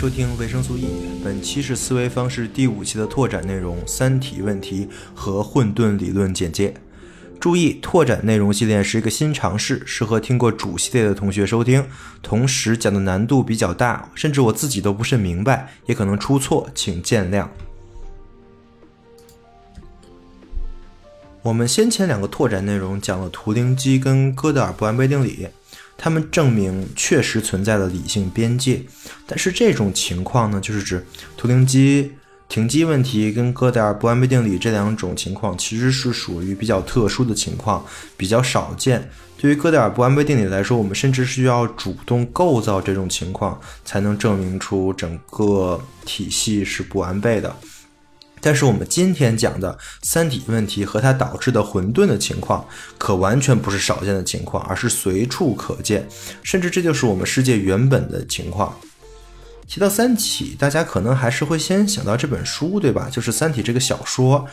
收听维生素 E，本期是思维方式第五期的拓展内容：三体问题和混沌理论简介。注意，拓展内容系列是一个新尝试，适合听过主系列的同学收听。同时讲的难度比较大，甚至我自己都不甚明白，也可能出错，请见谅。我们先前两个拓展内容讲了图灵机跟哥德尔不完备定理，他们证明确实存在了理性边界。但是这种情况呢，就是指图灵机停机问题跟哥德尔不完备定理这两种情况，其实是属于比较特殊的情况，比较少见。对于哥德尔不完备定理来说，我们甚至需要主动构造这种情况，才能证明出整个体系是不完备的。但是我们今天讲的三体问题和它导致的混沌的情况，可完全不是少见的情况，而是随处可见，甚至这就是我们世界原本的情况。提到三体，大家可能还是会先想到这本书，对吧？就是《三体》这个小说。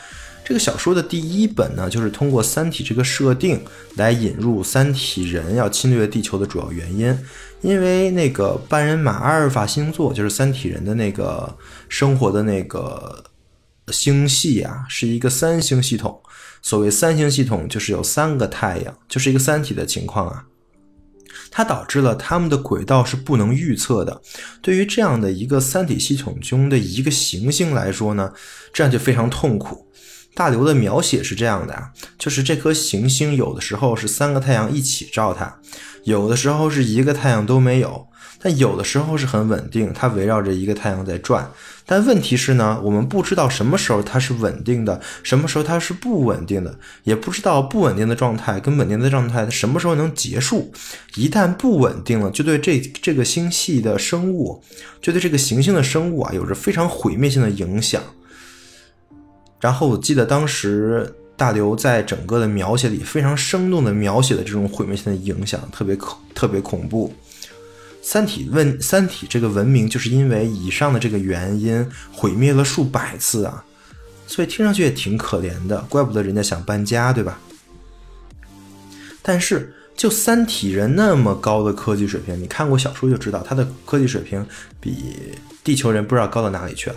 这个小说的第一本呢，就是通过三体这个设定来引入三体人要侵略地球的主要原因。因为那个半人马阿尔法星座，就是三体人的那个生活的那个。星系啊，是一个三星系统。所谓三星系统，就是有三个太阳，就是一个三体的情况啊。它导致了它们的轨道是不能预测的。对于这样的一个三体系统中的一个行星来说呢，这样就非常痛苦。大刘的描写是这样的啊，就是这颗行星有的时候是三个太阳一起照它，有的时候是一个太阳都没有。但有的时候是很稳定，它围绕着一个太阳在转。但问题是呢，我们不知道什么时候它是稳定的，什么时候它是不稳定的，也不知道不稳定的状态跟稳定的状态什么时候能结束。一旦不稳定了，就对这这个星系的生物，就对这个行星的生物啊，有着非常毁灭性的影响。然后我记得当时大刘在整个的描写里非常生动的描写的这种毁灭性的影响，特别恐特别恐怖。三体问三体这个文明就是因为以上的这个原因毁灭了数百次啊，所以听上去也挺可怜的，怪不得人家想搬家，对吧？但是就三体人那么高的科技水平，你看过小说就知道，他的科技水平比地球人不知道高到哪里去了，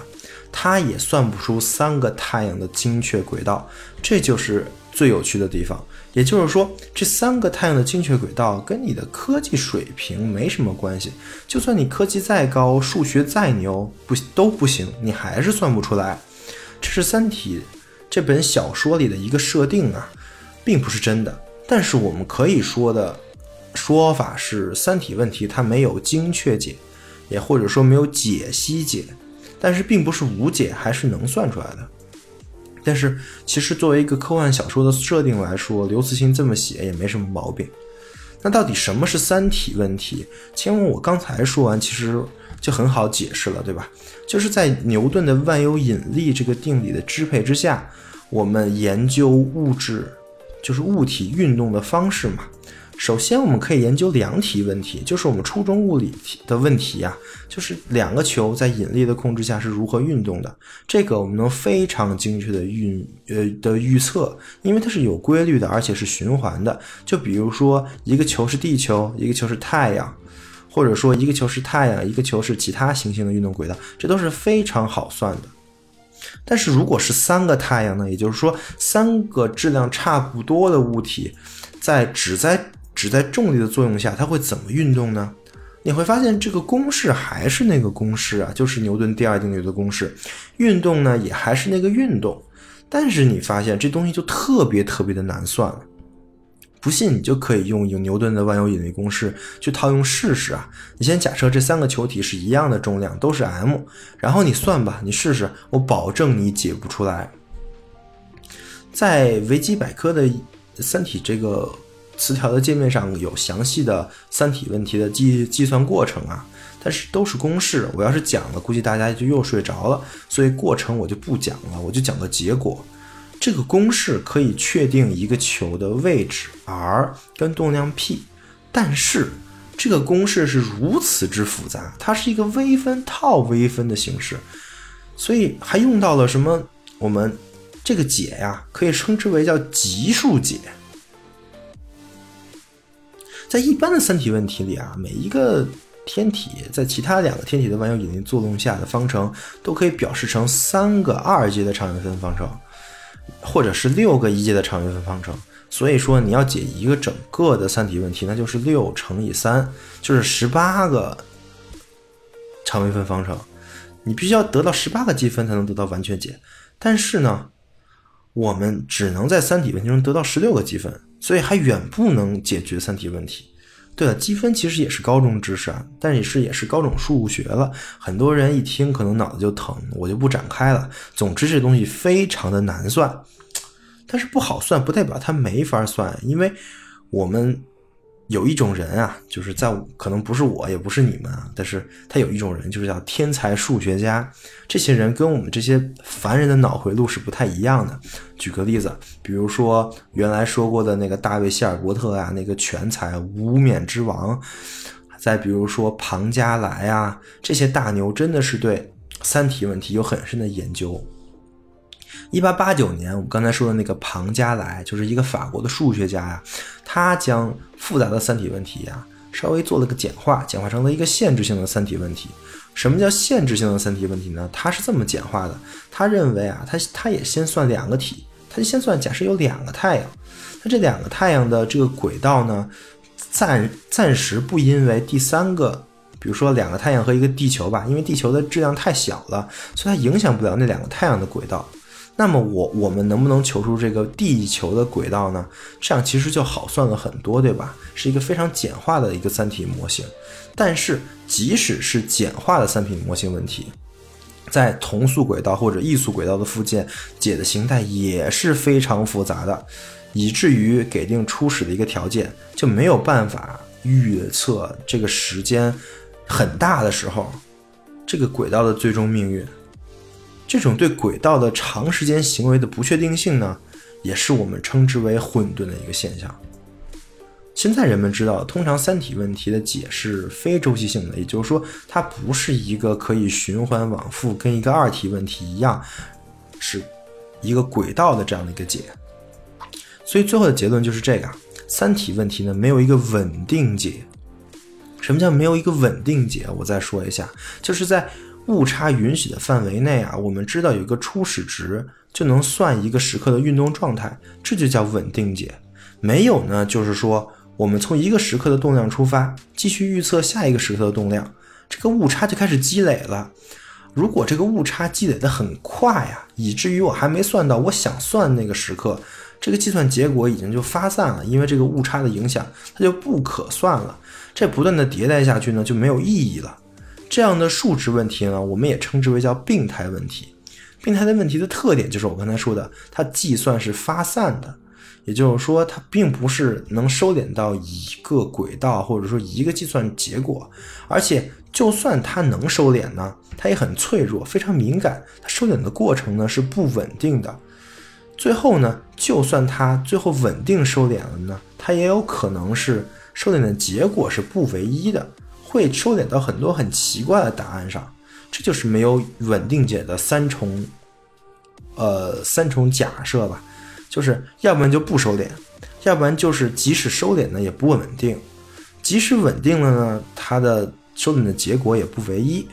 他也算不出三个太阳的精确轨道，这就是最有趣的地方。也就是说，这三个太阳的精确轨道跟你的科技水平没什么关系。就算你科技再高，数学再牛，不都不行，你还是算不出来。这是《三体》这本小说里的一个设定啊，并不是真的。但是我们可以说的说法是，《三体》问题它没有精确解，也或者说没有解析解，但是并不是无解，还是能算出来的。但是，其实作为一个科幻小说的设定来说，刘慈欣这么写也没什么毛病。那到底什么是三体问题？请问我刚才说完，其实就很好解释了，对吧？就是在牛顿的万有引力这个定理的支配之下，我们研究物质，就是物体运动的方式嘛。首先，我们可以研究量体问题，就是我们初中物理题的问题呀，就是两个球在引力的控制下是如何运动的。这个我们能非常精确的运呃的预测，因为它是有规律的，而且是循环的。就比如说，一个球是地球，一个球是太阳，或者说一个球是太阳，一个球是其他行星的运动轨道，这都是非常好算的。但是如果是三个太阳呢？也就是说，三个质量差不多的物体在只在只在重力的作用下，它会怎么运动呢？你会发现这个公式还是那个公式啊，就是牛顿第二定律的公式。运动呢也还是那个运动，但是你发现这东西就特别特别的难算了。不信你就可以用用牛顿的万有引力公式去套用试试啊。你先假设这三个球体是一样的重量，都是 m，然后你算吧，你试试，我保证你解不出来。在维基百科的《三体》这个。词条的界面上有详细的三体问题的计计算过程啊，但是都是公式。我要是讲了，估计大家就又睡着了，所以过程我就不讲了，我就讲个结果。这个公式可以确定一个球的位置 r 跟动量 p，但是这个公式是如此之复杂，它是一个微分套微分的形式，所以还用到了什么？我们这个解呀，可以称之为叫级数解。在一般的三体问题里啊，每一个天体在其他两个天体的万有引力作用下的方程都可以表示成三个二阶的常微分方程，或者是六个一阶的常微分方程。所以说，你要解一个整个的三体问题，那就是六乘以三，就是十八个常微分方程。你必须要得到十八个积分才能得到完全解。但是呢，我们只能在三体问题中得到十六个积分，所以还远不能解决三体问题。对了，积分其实也是高中知识啊，但也是也是高等数学了。很多人一听可能脑子就疼，我就不展开了。总之，这东西非常的难算，但是不好算不代表它没法算，因为我们。有一种人啊，就是在可能不是我，也不是你们啊，但是他有一种人，就是叫天才数学家。这些人跟我们这些凡人的脑回路是不太一样的。举个例子，比如说原来说过的那个大卫希尔伯特啊，那个全才无冕之王；再比如说庞加莱啊，这些大牛真的是对三体问题有很深的研究。一八八九年，我们刚才说的那个庞加莱，就是一个法国的数学家呀，他将复杂的三体问题呀，稍微做了个简化，简化成了一个限制性的三体问题。什么叫限制性的三体问题呢？他是这么简化的，他认为啊，他他也先算两个体，他就先算假设有两个太阳，那这两个太阳的这个轨道呢，暂暂时不因为第三个，比如说两个太阳和一个地球吧，因为地球的质量太小了，所以它影响不了那两个太阳的轨道。那么我我们能不能求出这个地球的轨道呢？这样其实就好算了很多，对吧？是一个非常简化的一个三体模型。但是即使是简化的三体模型问题，在同速轨道或者异速轨道的附件解的形态也是非常复杂的，以至于给定初始的一个条件就没有办法预测这个时间很大的时候，这个轨道的最终命运。这种对轨道的长时间行为的不确定性呢，也是我们称之为混沌的一个现象。现在人们知道，通常三体问题的解是非周期性的，也就是说，它不是一个可以循环往复，跟一个二体问题一样，是一个轨道的这样的一个解。所以最后的结论就是这个：三体问题呢，没有一个稳定解。什么叫没有一个稳定解？我再说一下，就是在。误差允许的范围内啊，我们知道有一个初始值就能算一个时刻的运动状态，这就叫稳定解。没有呢，就是说我们从一个时刻的动量出发，继续预测下一个时刻的动量，这个误差就开始积累了。如果这个误差积累的很快呀，以至于我还没算到我想算那个时刻，这个计算结果已经就发散了，因为这个误差的影响，它就不可算了。这不断的迭代下去呢，就没有意义了。这样的数值问题呢，我们也称之为叫病态问题。病态的问题的特点就是我刚才说的，它计算是发散的，也就是说，它并不是能收敛到一个轨道或者说一个计算结果，而且就算它能收敛呢，它也很脆弱，非常敏感。它收敛的过程呢是不稳定的。最后呢，就算它最后稳定收敛了呢，它也有可能是收敛的结果是不唯一的。会收敛到很多很奇怪的答案上，这就是没有稳定解的三重，呃，三重假设吧，就是要不然就不收敛，要不然就是即使收敛呢也不稳定，即使稳定了呢，它的收敛的结果也不唯一，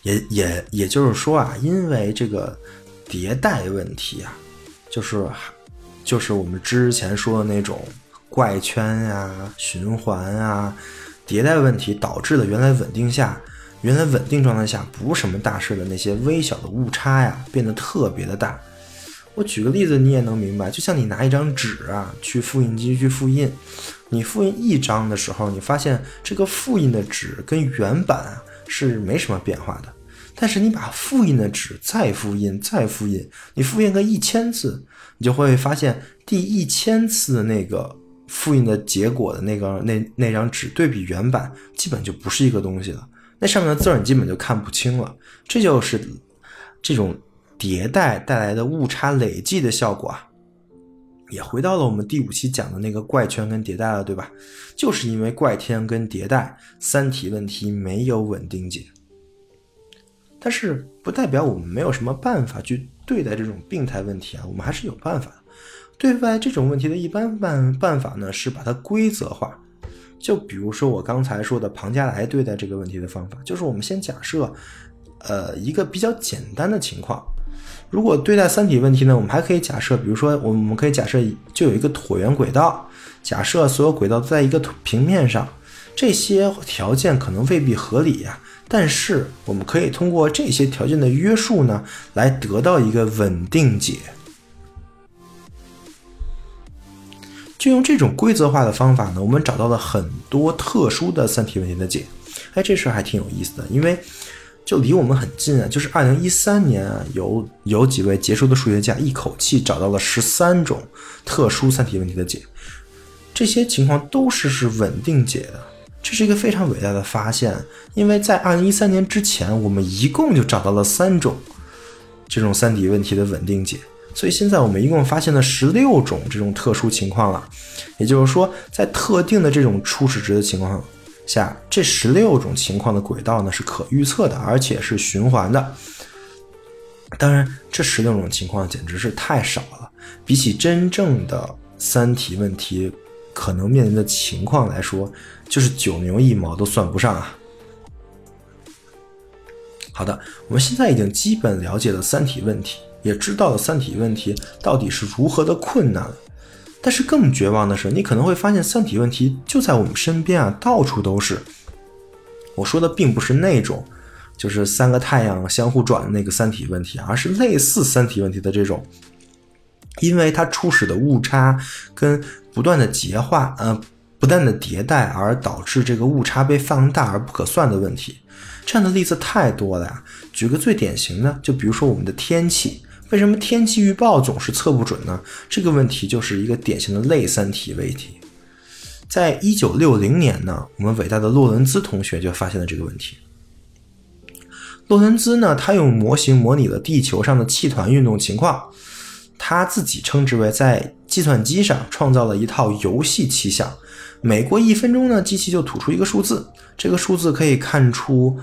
也也也就是说啊，因为这个迭代问题啊，就是就是我们之前说的那种。怪圈呀、循环啊、迭代问题导致了原来稳定下、原来稳定状态下不是什么大事的那些微小的误差呀，变得特别的大。我举个例子，你也能明白。就像你拿一张纸啊，去复印机去复印，你复印一张的时候，你发现这个复印的纸跟原版啊是没什么变化的。但是你把复印的纸再复印、再复印，你复印个一千次，你就会发现第一千次的那个。复印的结果的那个那那张纸对比原版，基本就不是一个东西了。那上面的字儿你基本就看不清了。这就是这种迭代带来的误差累计的效果啊。也回到了我们第五期讲的那个怪圈跟迭代了，对吧？就是因为怪圈跟迭代，三体问题没有稳定解。但是不代表我们没有什么办法去对待这种病态问题啊，我们还是有办法的。对待这种问题的一般办办法呢，是把它规则化。就比如说我刚才说的庞加莱对待这个问题的方法，就是我们先假设，呃，一个比较简单的情况。如果对待三体问题呢，我们还可以假设，比如说我们可以假设就有一个椭圆轨道，假设所有轨道都在一个平面上，这些条件可能未必合理呀。但是我们可以通过这些条件的约束呢，来得到一个稳定解。就用这种规则化的方法呢，我们找到了很多特殊的三体问题的解。哎，这事儿还挺有意思的，因为就离我们很近啊。就是二零一三年啊，有有几位杰出的数学家一口气找到了十三种特殊三体问题的解，这些情况都是是稳定解的。这是一个非常伟大的发现，因为在二零一三年之前，我们一共就找到了三种这种三体问题的稳定解，所以现在我们一共发现了十六种这种特殊情况了。也就是说，在特定的这种初始值的情况下，这十六种情况的轨道呢是可预测的，而且是循环的。当然，这十六种情况简直是太少了，比起真正的三体问题可能面临的情况来说。就是九牛一毛都算不上啊！好的，我们现在已经基本了解了三体问题，也知道了三体问题到底是如何的困难了。但是更绝望的是，你可能会发现三体问题就在我们身边啊，到处都是。我说的并不是那种，就是三个太阳相互转的那个三体问题，而是类似三体问题的这种，因为它初始的误差跟不断的结化，呃。不断的迭代而导致这个误差被放大而不可算的问题，这样的例子太多了呀。举个最典型的，就比如说我们的天气，为什么天气预报总是测不准呢？这个问题就是一个典型的类三体问题。在一九六零年呢，我们伟大的洛伦兹同学就发现了这个问题。洛伦兹呢，他用模型模拟了地球上的气团运动情况，他自己称之为在计算机上创造了一套游戏气象。每过一分钟呢，机器就吐出一个数字，这个数字可以看出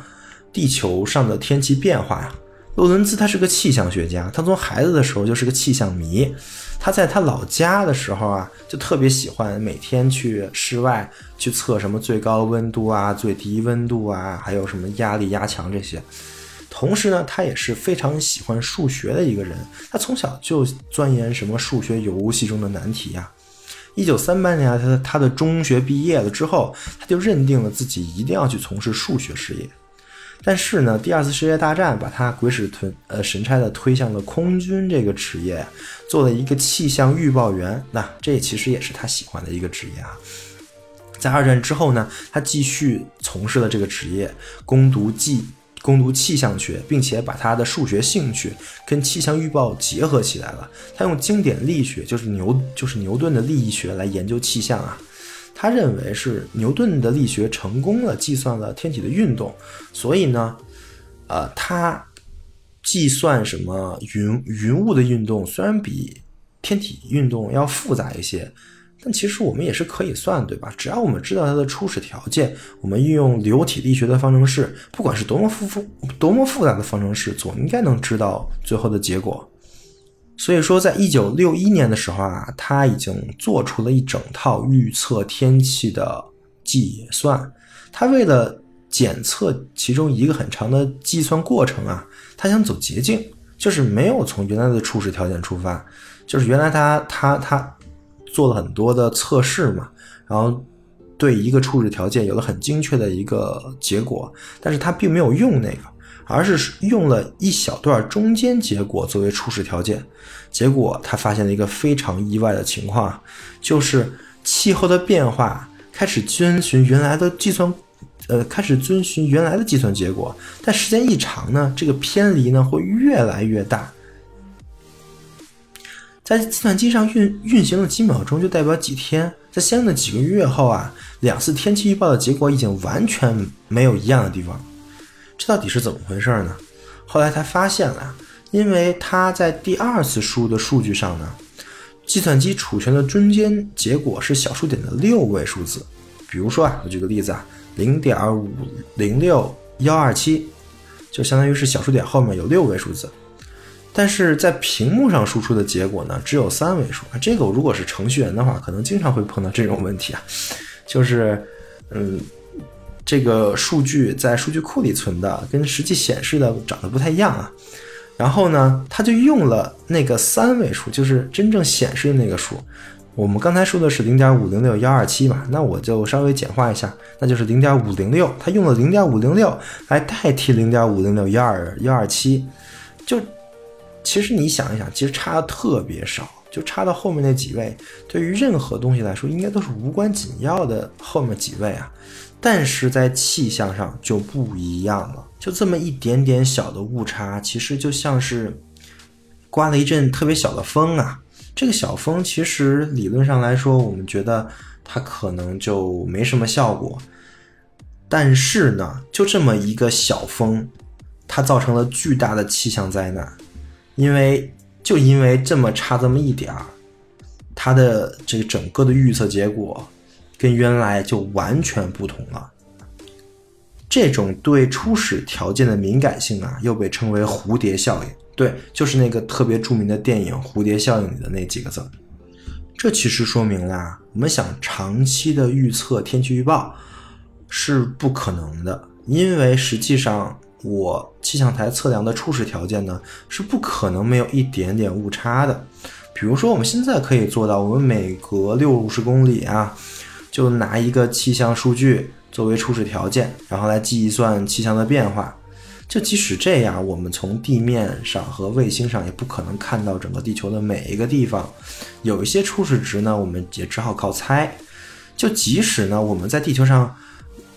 地球上的天气变化呀。洛伦兹他是个气象学家，他从孩子的时候就是个气象迷。他在他老家的时候啊，就特别喜欢每天去室外去测什么最高温度啊、最低温度啊，还有什么压力、压强这些。同时呢，他也是非常喜欢数学的一个人，他从小就钻研什么数学游戏中的难题呀。一九三八年，他他的中学毕业了之后，他就认定了自己一定要去从事数学事业。但是呢，第二次世界大战把他鬼使吞呃神差的推向了空军这个职业，做了一个气象预报员。那这其实也是他喜欢的一个职业啊。在二战之后呢，他继续从事了这个职业，攻读技。攻读气象学，并且把他的数学兴趣跟气象预报结合起来了。他用经典力学，就是牛，就是牛顿的力学来研究气象啊。他认为是牛顿的力学成功了计算了天体的运动，所以呢，呃，他计算什么云云雾的运动，虽然比天体运动要复杂一些。但其实我们也是可以算，对吧？只要我们知道它的初始条件，我们运用流体力学的方程式，不管是多么复复、多么复杂的方程式，总应该能知道最后的结果。所以说，在一九六一年的时候啊，他已经做出了一整套预测天气的计算。他为了检测其中一个很长的计算过程啊，他想走捷径，就是没有从原来的初始条件出发，就是原来他他他。做了很多的测试嘛，然后对一个初始条件有了很精确的一个结果，但是他并没有用那个，而是用了一小段中间结果作为初始条件，结果他发现了一个非常意外的情况，就是气候的变化开始遵循原来的计算，呃，开始遵循原来的计算结果，但时间一长呢，这个偏离呢会越来越大。在计算机上运运行了几秒钟，就代表几天。在相应的几个月后啊，两次天气预报的结果已经完全没有一样的地方。这到底是怎么回事呢？后来他发现了，因为他在第二次输入的数据上呢，计算机储存的中间结果是小数点的六位数字。比如说啊，我举个例子啊，零点五零六幺二七，就相当于是小数点后面有六位数字。但是在屏幕上输出的结果呢，只有三位数。这个如果是程序员的话，可能经常会碰到这种问题啊，就是嗯，这个数据在数据库里存的跟实际显示的长得不太一样啊。然后呢，他就用了那个三位数，就是真正显示的那个数。我们刚才说的是零点五零六幺二七嘛，那我就稍微简化一下，那就是零点五零六。他用了零点五零六来代替零点五零六幺二幺二七，就其实你想一想，其实差的特别少，就差到后面那几位，对于任何东西来说，应该都是无关紧要的后面几位啊。但是在气象上就不一样了，就这么一点点小的误差，其实就像是刮了一阵特别小的风啊。这个小风其实理论上来说，我们觉得它可能就没什么效果。但是呢，就这么一个小风，它造成了巨大的气象灾难，因为就因为这么差这么一点儿，它的这个整个的预测结果跟原来就完全不同了。这种对初始条件的敏感性啊，又被称为蝴蝶效应。对，就是那个特别著名的电影《蝴蝶效应》里的那几个字。这其实说明了，我们想长期的预测天气预报是不可能的，因为实际上我气象台测量的初始条件呢是不可能没有一点点误差的。比如说，我们现在可以做到，我们每隔六十公里啊，就拿一个气象数据作为初始条件，然后来计算气象的变化。就即使这样，我们从地面上和卫星上也不可能看到整个地球的每一个地方。有一些初始值呢，我们也只好靠猜。就即使呢，我们在地球上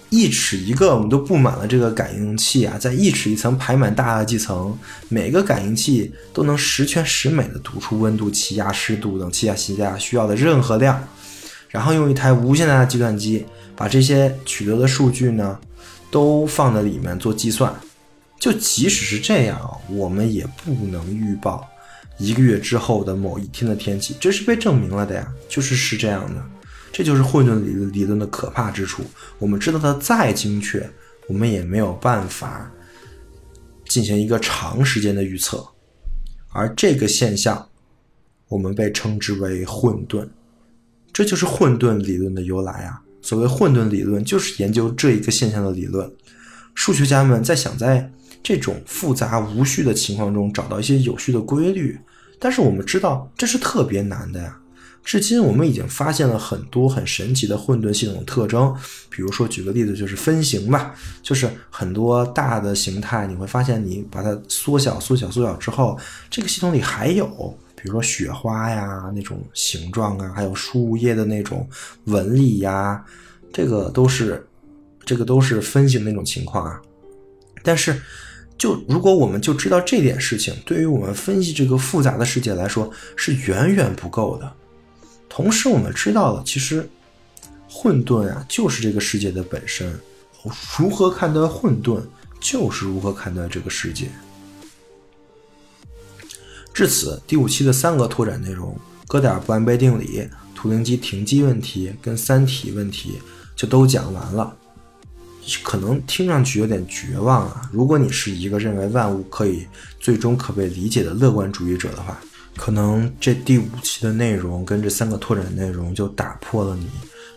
一尺一个，我们都布满了这个感应器啊，在一尺一层排满大气层，每个感应器都能十全十美的读出温度、气压、湿度等气压、气压需要的任何量，然后用一台无限大的计算机把这些取得的数据呢，都放在里面做计算。就即使是这样，我们也不能预报一个月之后的某一天的天气，这是被证明了的呀，就是是这样的，这就是混沌理理论的可怕之处。我们知道它再精确，我们也没有办法进行一个长时间的预测，而这个现象，我们被称之为混沌，这就是混沌理论的由来啊。所谓混沌理论，就是研究这一个现象的理论。数学家们在想在这种复杂无序的情况中找到一些有序的规律，但是我们知道这是特别难的呀。至今我们已经发现了很多很神奇的混沌系统特征，比如说举个例子就是分形吧，就是很多大的形态，你会发现你把它缩小、缩小、缩小之后，这个系统里还有，比如说雪花呀那种形状啊，还有树叶的那种纹理呀，这个都是这个都是分形那种情况啊，但是。就如果我们就知道这点事情，对于我们分析这个复杂的世界来说是远远不够的。同时，我们知道了，其实混沌啊，就是这个世界的本身。如何看待混沌，就是如何看待这个世界。至此，第五期的三个拓展内容——哥德尔不完备定理、图灵机停机问题跟三体问题，就都讲完了。可能听上去有点绝望啊！如果你是一个认为万物可以最终可被理解的乐观主义者的话，可能这第五期的内容跟这三个拓展内容就打破了你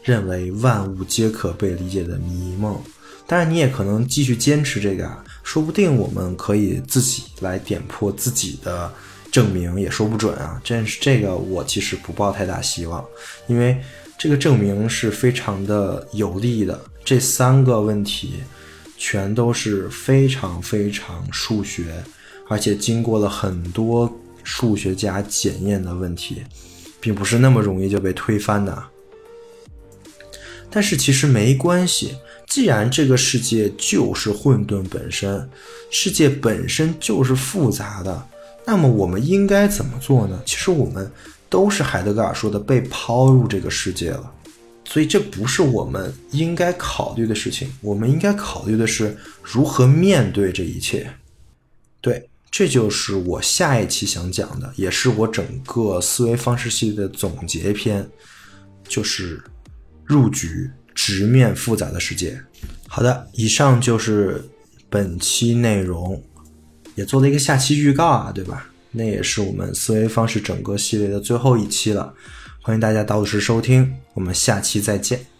认为万物皆可被理解的迷梦。当然，你也可能继续坚持这个啊，说不定我们可以自己来点破自己的证明，也说不准啊。这是这个，我其实不抱太大希望，因为这个证明是非常的有利的。这三个问题全都是非常非常数学，而且经过了很多数学家检验的问题，并不是那么容易就被推翻的。但是其实没关系，既然这个世界就是混沌本身，世界本身就是复杂的，那么我们应该怎么做呢？其实我们都是海德格尔说的被抛入这个世界了。所以这不是我们应该考虑的事情，我们应该考虑的是如何面对这一切。对，这就是我下一期想讲的，也是我整个思维方式系列的总结篇，就是入局，直面复杂的世界。好的，以上就是本期内容，也做了一个下期预告啊，对吧？那也是我们思维方式整个系列的最后一期了。欢迎大家到时收听，我们下期再见。